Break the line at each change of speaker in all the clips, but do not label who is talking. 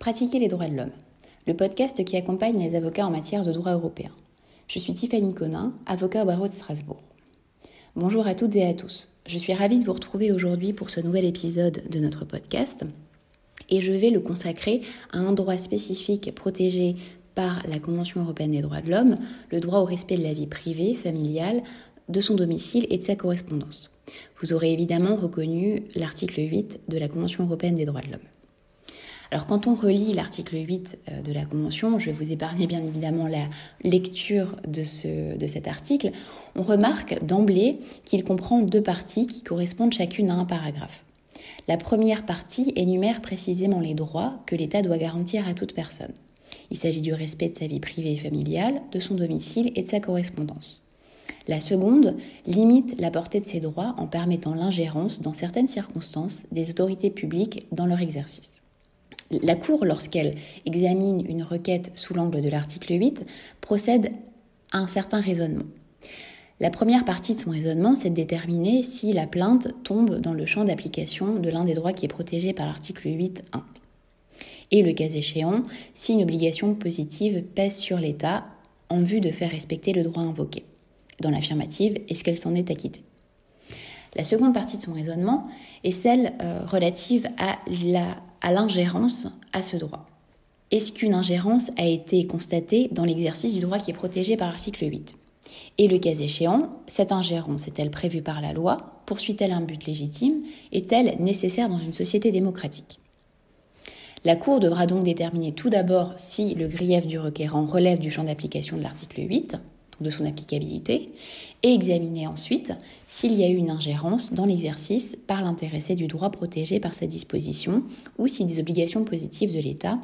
Pratiquer les droits de l'homme, le podcast qui accompagne les avocats en matière de droit européen. Je suis Tiffany Conin, avocat au barreau de Strasbourg. Bonjour à toutes et à tous. Je suis ravie de vous retrouver aujourd'hui pour ce nouvel épisode de notre podcast et je vais le consacrer à un droit spécifique protégé par la Convention européenne des droits de l'homme, le droit au respect de la vie privée, familiale, de son domicile et de sa correspondance. Vous aurez évidemment reconnu l'article 8 de la Convention européenne des droits de l'homme. Alors quand on relit l'article 8 euh, de la Convention, je vais vous épargner bien évidemment la lecture de, ce, de cet article, on remarque d'emblée qu'il comprend deux parties qui correspondent chacune à un paragraphe. La première partie énumère précisément les droits que l'État doit garantir à toute personne. Il s'agit du respect de sa vie privée et familiale, de son domicile et de sa correspondance. La seconde limite la portée de ces droits en permettant l'ingérence, dans certaines circonstances, des autorités publiques dans leur exercice. La Cour, lorsqu'elle examine une requête sous l'angle de l'article 8, procède à un certain raisonnement. La première partie de son raisonnement, c'est de déterminer si la plainte tombe dans le champ d'application de l'un des droits qui est protégé par l'article 8.1. Et le cas échéant, si une obligation positive pèse sur l'État en vue de faire respecter le droit invoqué. Dans l'affirmative, est-ce qu'elle s'en est acquittée? La seconde partie de son raisonnement est celle euh, relative à la à l'ingérence à ce droit. Est-ce qu'une ingérence a été constatée dans l'exercice du droit qui est protégé par l'article 8 Et le cas échéant, cette ingérence est-elle prévue par la loi? Poursuit-elle un but légitime? Est-elle nécessaire dans une société démocratique? La Cour devra donc déterminer tout d'abord si le grief du requérant relève du champ d'application de l'article 8, de son applicabilité, et examiner ensuite s'il y a eu une ingérence dans l'exercice par l'intéressé du droit protégé par cette disposition, ou si des obligations positives de l'État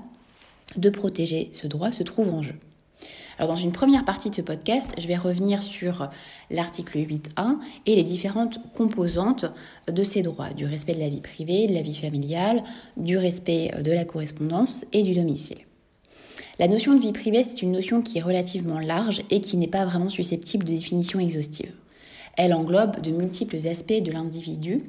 de protéger ce droit se trouvent en jeu. Alors dans une première partie de ce podcast, je vais revenir sur l'article 8.1 et les différentes composantes de ces droits, du respect de la vie privée, de la vie familiale, du respect de la correspondance et du domicile. La notion de vie privée, c'est une notion qui est relativement large et qui n'est pas vraiment susceptible de définition exhaustive. Elle englobe de multiples aspects de l'individu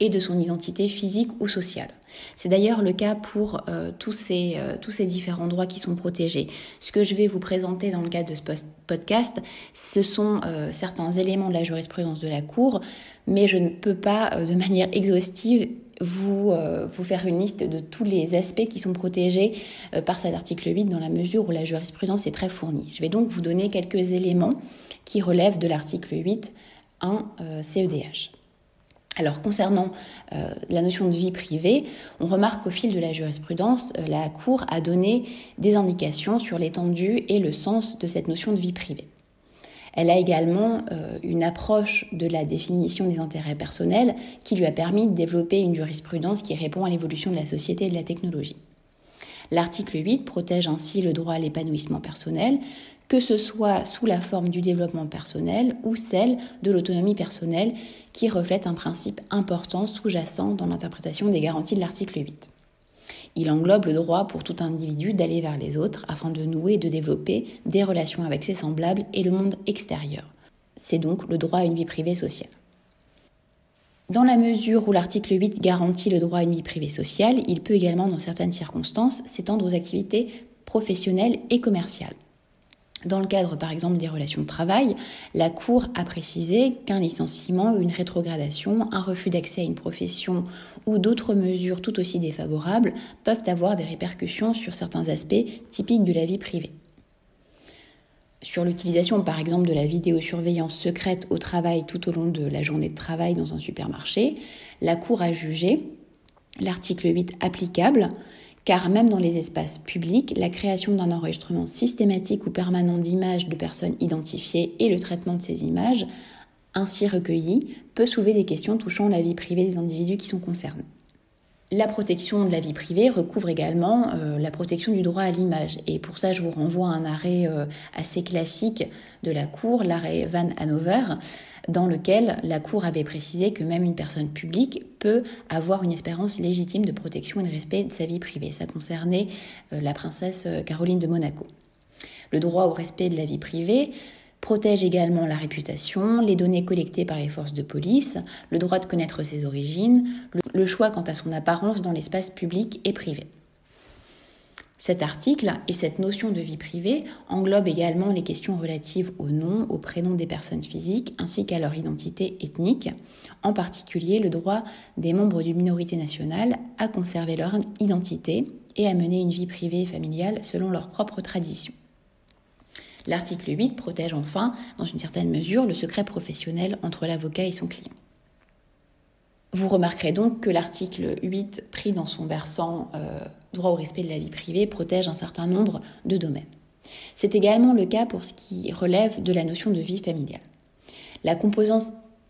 et de son identité physique ou sociale. C'est d'ailleurs le cas pour euh, tous, ces, euh, tous ces différents droits qui sont protégés. Ce que je vais vous présenter dans le cadre de ce podcast, ce sont euh, certains éléments de la jurisprudence de la Cour, mais je ne peux pas de manière exhaustive vous, euh, vous faire une liste de tous les aspects qui sont protégés euh, par cet article 8 dans la mesure où la jurisprudence est très fournie. Je vais donc vous donner quelques éléments qui relèvent de l'article 8 1 CEDH. Alors concernant euh, la notion de vie privée, on remarque qu'au fil de la jurisprudence, la Cour a donné des indications sur l'étendue et le sens de cette notion de vie privée. Elle a également euh, une approche de la définition des intérêts personnels qui lui a permis de développer une jurisprudence qui répond à l'évolution de la société et de la technologie. L'article 8 protège ainsi le droit à l'épanouissement personnel, que ce soit sous la forme du développement personnel ou celle de l'autonomie personnelle, qui reflète un principe important sous-jacent dans l'interprétation des garanties de l'article 8. Il englobe le droit pour tout individu d'aller vers les autres afin de nouer et de développer des relations avec ses semblables et le monde extérieur. C'est donc le droit à une vie privée sociale. Dans la mesure où l'article 8 garantit le droit à une vie privée sociale, il peut également, dans certaines circonstances, s'étendre aux activités professionnelles et commerciales. Dans le cadre, par exemple, des relations de travail, la Cour a précisé qu'un licenciement, une rétrogradation, un refus d'accès à une profession ou d'autres mesures tout aussi défavorables peuvent avoir des répercussions sur certains aspects typiques de la vie privée. Sur l'utilisation, par exemple, de la vidéosurveillance secrète au travail tout au long de la journée de travail dans un supermarché, la Cour a jugé l'article 8 applicable car même dans les espaces publics, la création d'un enregistrement systématique ou permanent d'images de personnes identifiées et le traitement de ces images ainsi recueillies peut soulever des questions touchant la vie privée des individus qui sont concernés. La protection de la vie privée recouvre également euh, la protection du droit à l'image. Et pour ça, je vous renvoie à un arrêt euh, assez classique de la Cour, l'arrêt Van Hanover, dans lequel la Cour avait précisé que même une personne publique peut avoir une espérance légitime de protection et de respect de sa vie privée. Ça concernait euh, la princesse Caroline de Monaco. Le droit au respect de la vie privée protège également la réputation, les données collectées par les forces de police, le droit de connaître ses origines, le choix quant à son apparence dans l'espace public et privé. Cet article et cette notion de vie privée englobent également les questions relatives au nom, au prénom des personnes physiques ainsi qu'à leur identité ethnique, en particulier le droit des membres d'une minorité nationale à conserver leur identité et à mener une vie privée et familiale selon leurs propres traditions. L'article 8 protège enfin, dans une certaine mesure, le secret professionnel entre l'avocat et son client. Vous remarquerez donc que l'article 8, pris dans son versant euh, droit au respect de la vie privée, protège un certain nombre de domaines. C'est également le cas pour ce qui relève de la notion de vie familiale. La composante,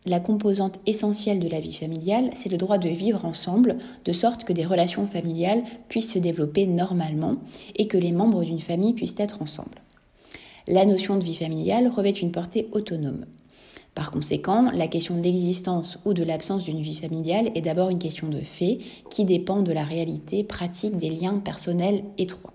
la composante essentielle de la vie familiale, c'est le droit de vivre ensemble, de sorte que des relations familiales puissent se développer normalement et que les membres d'une famille puissent être ensemble. La notion de vie familiale revêt une portée autonome. Par conséquent, la question de l'existence ou de l'absence d'une vie familiale est d'abord une question de fait qui dépend de la réalité pratique des liens personnels étroits.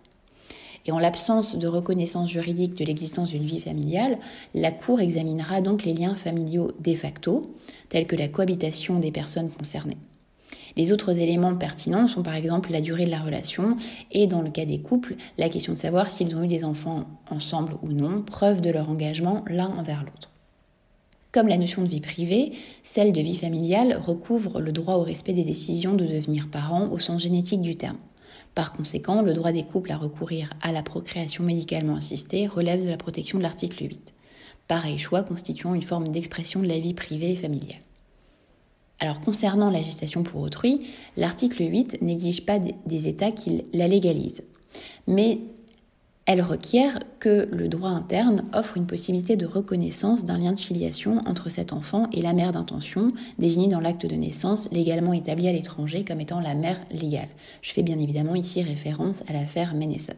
Et en l'absence de reconnaissance juridique de l'existence d'une vie familiale, la Cour examinera donc les liens familiaux de facto, tels que la cohabitation des personnes concernées. Les autres éléments pertinents sont par exemple la durée de la relation et dans le cas des couples, la question de savoir s'ils ont eu des enfants ensemble ou non, preuve de leur engagement l'un envers l'autre. Comme la notion de vie privée, celle de vie familiale recouvre le droit au respect des décisions de devenir parent au sens génétique du terme. Par conséquent, le droit des couples à recourir à la procréation médicalement assistée relève de la protection de l'article 8. Pareil choix constituant une forme d'expression de la vie privée et familiale. Alors concernant la gestation pour autrui, l'article 8 n'exige pas des États qui la légalisent. Mais elle requiert que le droit interne offre une possibilité de reconnaissance d'un lien de filiation entre cet enfant et la mère d'intention, désignée dans l'acte de naissance légalement établi à l'étranger comme étant la mère légale. Je fais bien évidemment ici référence à l'affaire Ménesson.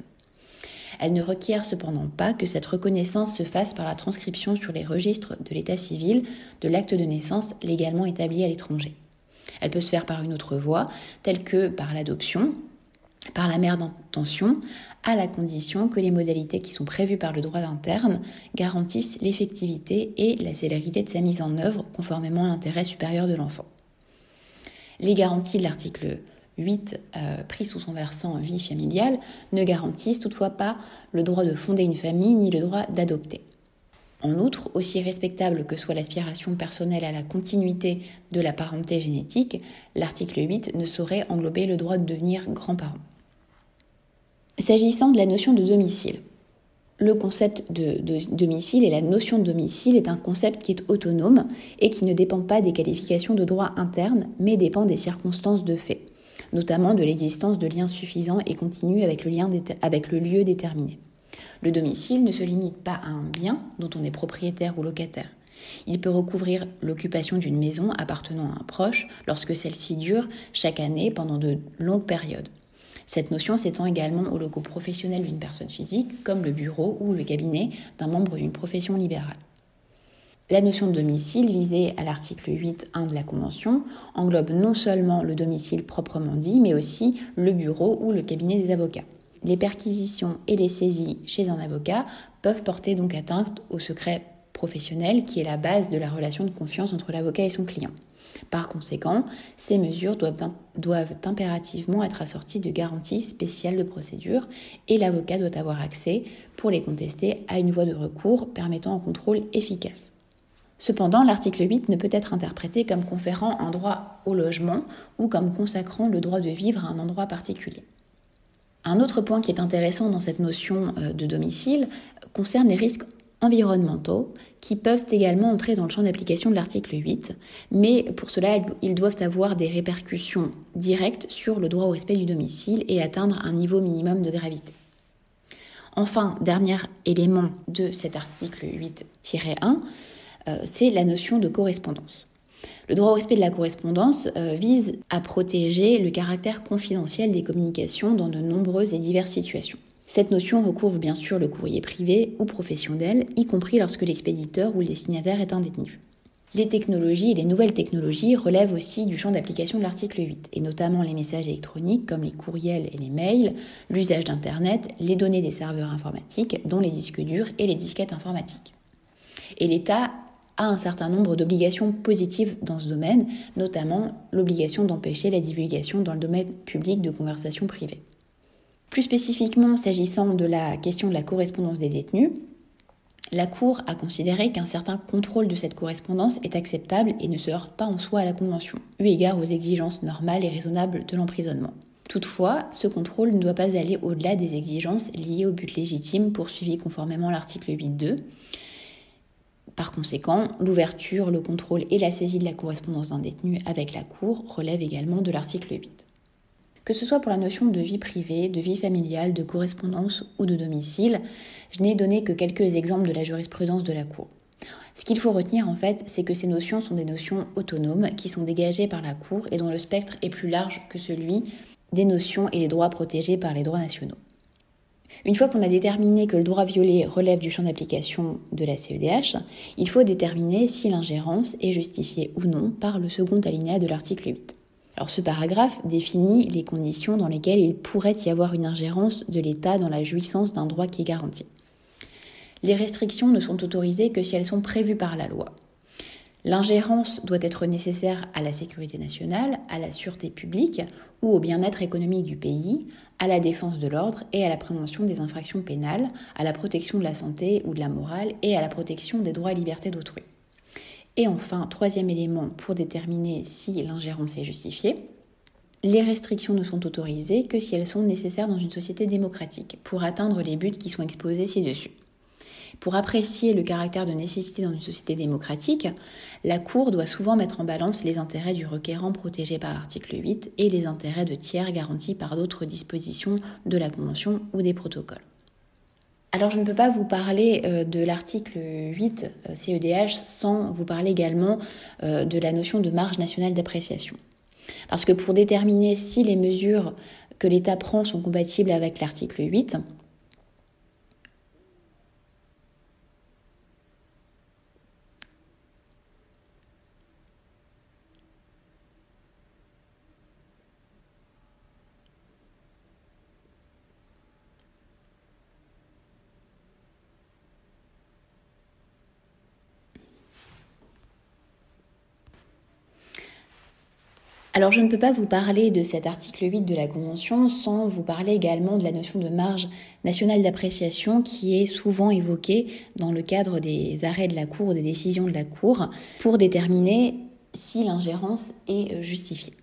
Elle ne requiert cependant pas que cette reconnaissance se fasse par la transcription sur les registres de l'état civil de l'acte de naissance légalement établi à l'étranger. Elle peut se faire par une autre voie, telle que par l'adoption, par la mère d'intention, à la condition que les modalités qui sont prévues par le droit interne garantissent l'effectivité et la célérité de sa mise en œuvre conformément à l'intérêt supérieur de l'enfant. Les garanties de l'article 8, euh, pris sous son versant vie familiale, ne garantissent toutefois pas le droit de fonder une famille ni le droit d'adopter. En outre, aussi respectable que soit l'aspiration personnelle à la continuité de la parenté génétique, l'article 8 ne saurait englober le droit de devenir grand-parent. S'agissant de la notion de domicile, le concept de, domicile et la notion de domicile est un concept qui est autonome et qui ne dépend pas des qualifications de droit interne, mais dépend des circonstances de fait, notamment de l'existence de liens suffisants et continus avec le, lieu déterminé. Le domicile ne se limite pas à un bien dont on est propriétaire ou locataire. Il peut recouvrir l'occupation d'une maison appartenant à un proche lorsque celle-ci dure chaque année pendant de longues périodes. Cette notion s'étend également au logo professionnel d'une personne physique, comme le bureau ou le cabinet d'un membre d'une profession libérale. La notion de domicile visée à l'article 8.1 de la Convention englobe non seulement le domicile proprement dit, mais aussi le bureau ou le cabinet des avocats. Les perquisitions et les saisies chez un avocat peuvent porter donc atteinte au secret professionnel qui est la base de la relation de confiance entre l'avocat et son client. Par conséquent, ces mesures doivent, doivent, impérativement être assorties de garanties spéciales de procédure et l'avocat doit avoir accès, pour les contester, à une voie de recours permettant un contrôle efficace. Cependant, l'article 8 ne peut être interprété comme conférant un droit au logement ou comme consacrant le droit de vivre à un endroit particulier. Un autre point qui est intéressant dans cette notion euh, de domicile concerne les risques environnementaux qui peuvent également entrer dans le champ d'application de l'article 8, mais pour cela, ils doivent avoir des répercussions directes sur le droit au respect du domicile et atteindre un niveau minimum de gravité. Enfin, dernier élément de cet article 8-1, euh, c'est la notion de correspondance. Le droit au respect de la correspondance euh, vise à protéger le caractère confidentiel des communications dans de nombreuses et diverses situations. Cette notion recouvre bien sûr le courrier privé ou professionnel, y compris lorsque l'expéditeur ou le destinataire est indétenu. Les technologies et les nouvelles technologies relèvent aussi du champ d'application de l'article 8, et notamment les messages électroniques comme les courriels et les mails, l'usage d'Internet, les données des serveurs informatiques, dont les disques durs et les disquettes informatiques. Et l'État a un certain nombre d'obligations positives dans ce domaine, notamment l'obligation d'empêcher la divulgation dans le domaine public de conversations privées. Plus spécifiquement, s'agissant de la question de la correspondance des détenus, la Cour a considéré qu'un certain contrôle de cette correspondance est acceptable et ne se heurte pas en soi à la Convention, eu égard aux exigences normales et raisonnables de l'emprisonnement. Toutefois, ce contrôle ne doit pas aller au-delà des exigences liées au but légitime poursuivi conformément à l'article 8.2. Par conséquent, l'ouverture, le contrôle et la saisie de la correspondance d'un détenu avec la Cour relèvent également de l'article 8. Que ce soit pour la notion de vie privée, de vie familiale, de correspondance ou de domicile, je n'ai donné que quelques exemples de la jurisprudence de la Cour. Ce qu'il faut retenir en fait, c'est que ces notions sont des notions autonomes qui sont dégagées par la Cour et dont le spectre est plus large que celui des notions et des droits protégés par les droits nationaux. Une fois qu'on a déterminé que le droit violé relève du champ d'application de la CEDH, il faut déterminer si l'ingérence est justifiée ou non par le second alinéa de l'article 8. Alors ce paragraphe définit les conditions dans lesquelles il pourrait y avoir une ingérence de l'État dans la jouissance d'un droit qui est garanti. Les restrictions ne sont autorisées que si elles sont prévues par la loi. L'ingérence doit être nécessaire à la sécurité nationale, à la sûreté publique ou au bien-être économique du pays, à la défense de l'ordre et à la prévention des infractions pénales, à la protection de la santé ou de la morale et à la protection des droits et libertés d'autrui. Et enfin, troisième élément pour déterminer si l'ingérence est justifiée, les restrictions ne sont autorisées que si elles sont nécessaires dans une société démocratique pour atteindre les buts qui sont exposés ci-dessus. Pour apprécier le caractère de nécessité dans une société démocratique, la Cour doit souvent mettre en balance les intérêts du requérant protégé par l'article 8 et les intérêts de tiers garantis par d'autres dispositions de la Convention ou des protocoles. Alors je ne peux pas vous parler euh, de l'article 8 CEDH euh, sans vous parler également euh, de la notion de marge nationale d'appréciation. Parce que pour déterminer si les mesures que l'État prend sont compatibles avec l'article 8, Alors je ne peux pas vous parler de cet article 8 de la Convention sans vous parler également de la notion de marge nationale d'appréciation qui est souvent évoquée dans le cadre des arrêts de la Cour ou des décisions de la Cour pour déterminer si l'ingérence est euh, justifiée.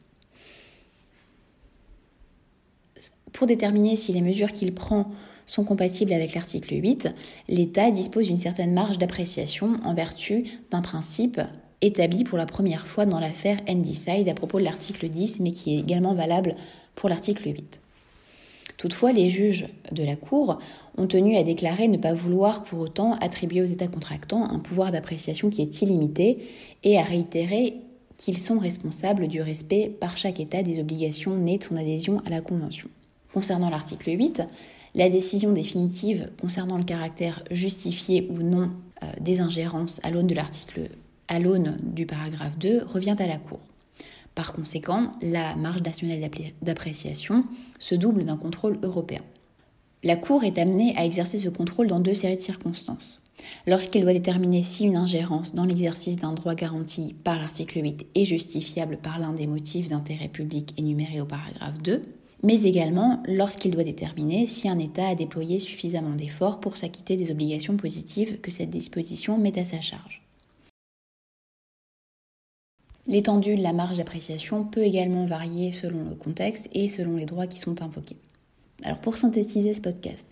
Pour déterminer si les mesures qu'il prend sont compatibles avec l'article 8, l'État dispose d'une certaine marge d'appréciation en vertu d'un principe établi pour la première fois dans l'affaire Endicide à propos de l'article 10, mais qui est également valable pour l'article 8. Toutefois, les juges de la Cour ont tenu à déclarer ne pas vouloir pour autant attribuer aux États contractants un pouvoir d'appréciation qui est illimité et à réitérer qu'ils sont responsables du respect par chaque État des obligations nées de son adhésion à la Convention. Concernant l'article 8, la décision définitive concernant le caractère justifié ou non euh, des ingérences à l'aune de l'article à l'aune du paragraphe 2 revient à la Cour. Par conséquent, la marge nationale d'appréciation se double d'un contrôle européen. La Cour est amenée à exercer ce contrôle dans deux séries de circonstances. Lorsqu'il doit déterminer si une ingérence dans l'exercice d'un droit garanti par l'article 8 est justifiable par l'un des motifs d'intérêt public énumérés au paragraphe 2, mais également lorsqu'il doit déterminer si un État a déployé suffisamment d'efforts pour s'acquitter des obligations positives que cette disposition met à sa charge. L'étendue de la marge d'appréciation peut également varier selon le contexte et selon les droits qui sont invoqués. Alors pour synthétiser ce podcast,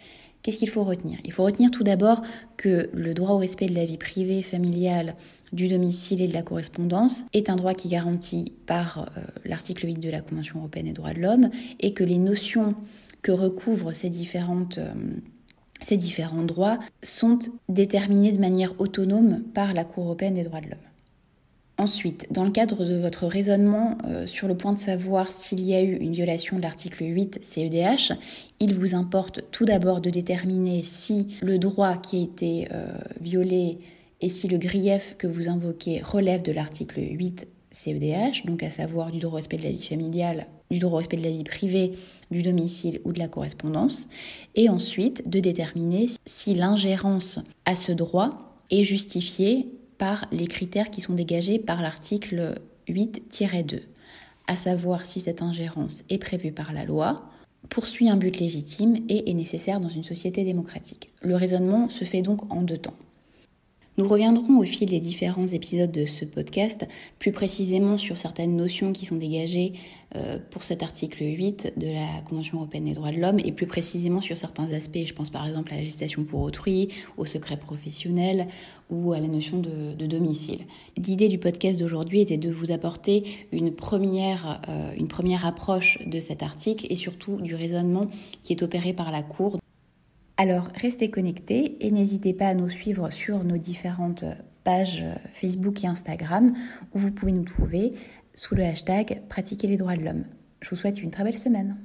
qu'est-ce qu'il faut retenir? Il faut retenir tout d'abord que le droit au respect de la vie privée, familiale, du domicile et de la correspondance est un droit qui est garanti par euh, l'article 8 de la Convention européenne des droits de l'homme et que les notions que recouvrent ces. Euh, différents droits sont déterminés de manière autonome par la Cour européenne des droits de l'homme. Ensuite, dans le cadre de votre raisonnement euh, sur le point de savoir s'il y a eu une violation de l'article 8 CEDH, il vous importe tout d'abord de déterminer si le droit qui a été euh, violé et si le grief que vous invoquez relève de l'article 8 CEDH, donc à savoir du droit au respect de la vie familiale, du droit au respect de la vie privée, du domicile ou de la correspondance, et ensuite de déterminer si l'ingérence à ce droit est justifiée par les critères qui sont dégagés par l'article 8-2, à savoir si cette ingérence est prévue par la loi, poursuit un but légitime et est nécessaire dans une société démocratique. Le raisonnement se fait donc en deux temps. Nous reviendrons au fil des différents épisodes de ce podcast plus précisément sur certaines notions qui sont dégagées euh, pour cet article 8 de la Convention européenne des droits de l'homme et plus précisément sur certains aspects. Je pense par exemple à la législation pour autrui, au secret professionnel ou à la notion de, domicile. L'idée du podcast d'aujourd'hui était de vous apporter une première, euh, une première approche de cet article et surtout du raisonnement qui est opéré par la Cour alors restez connectés et n'hésitez pas à nous suivre sur nos différentes pages Facebook et Instagram où vous pouvez nous trouver sous le hashtag Pratiquer les droits de l'homme. Je vous souhaite une très belle semaine.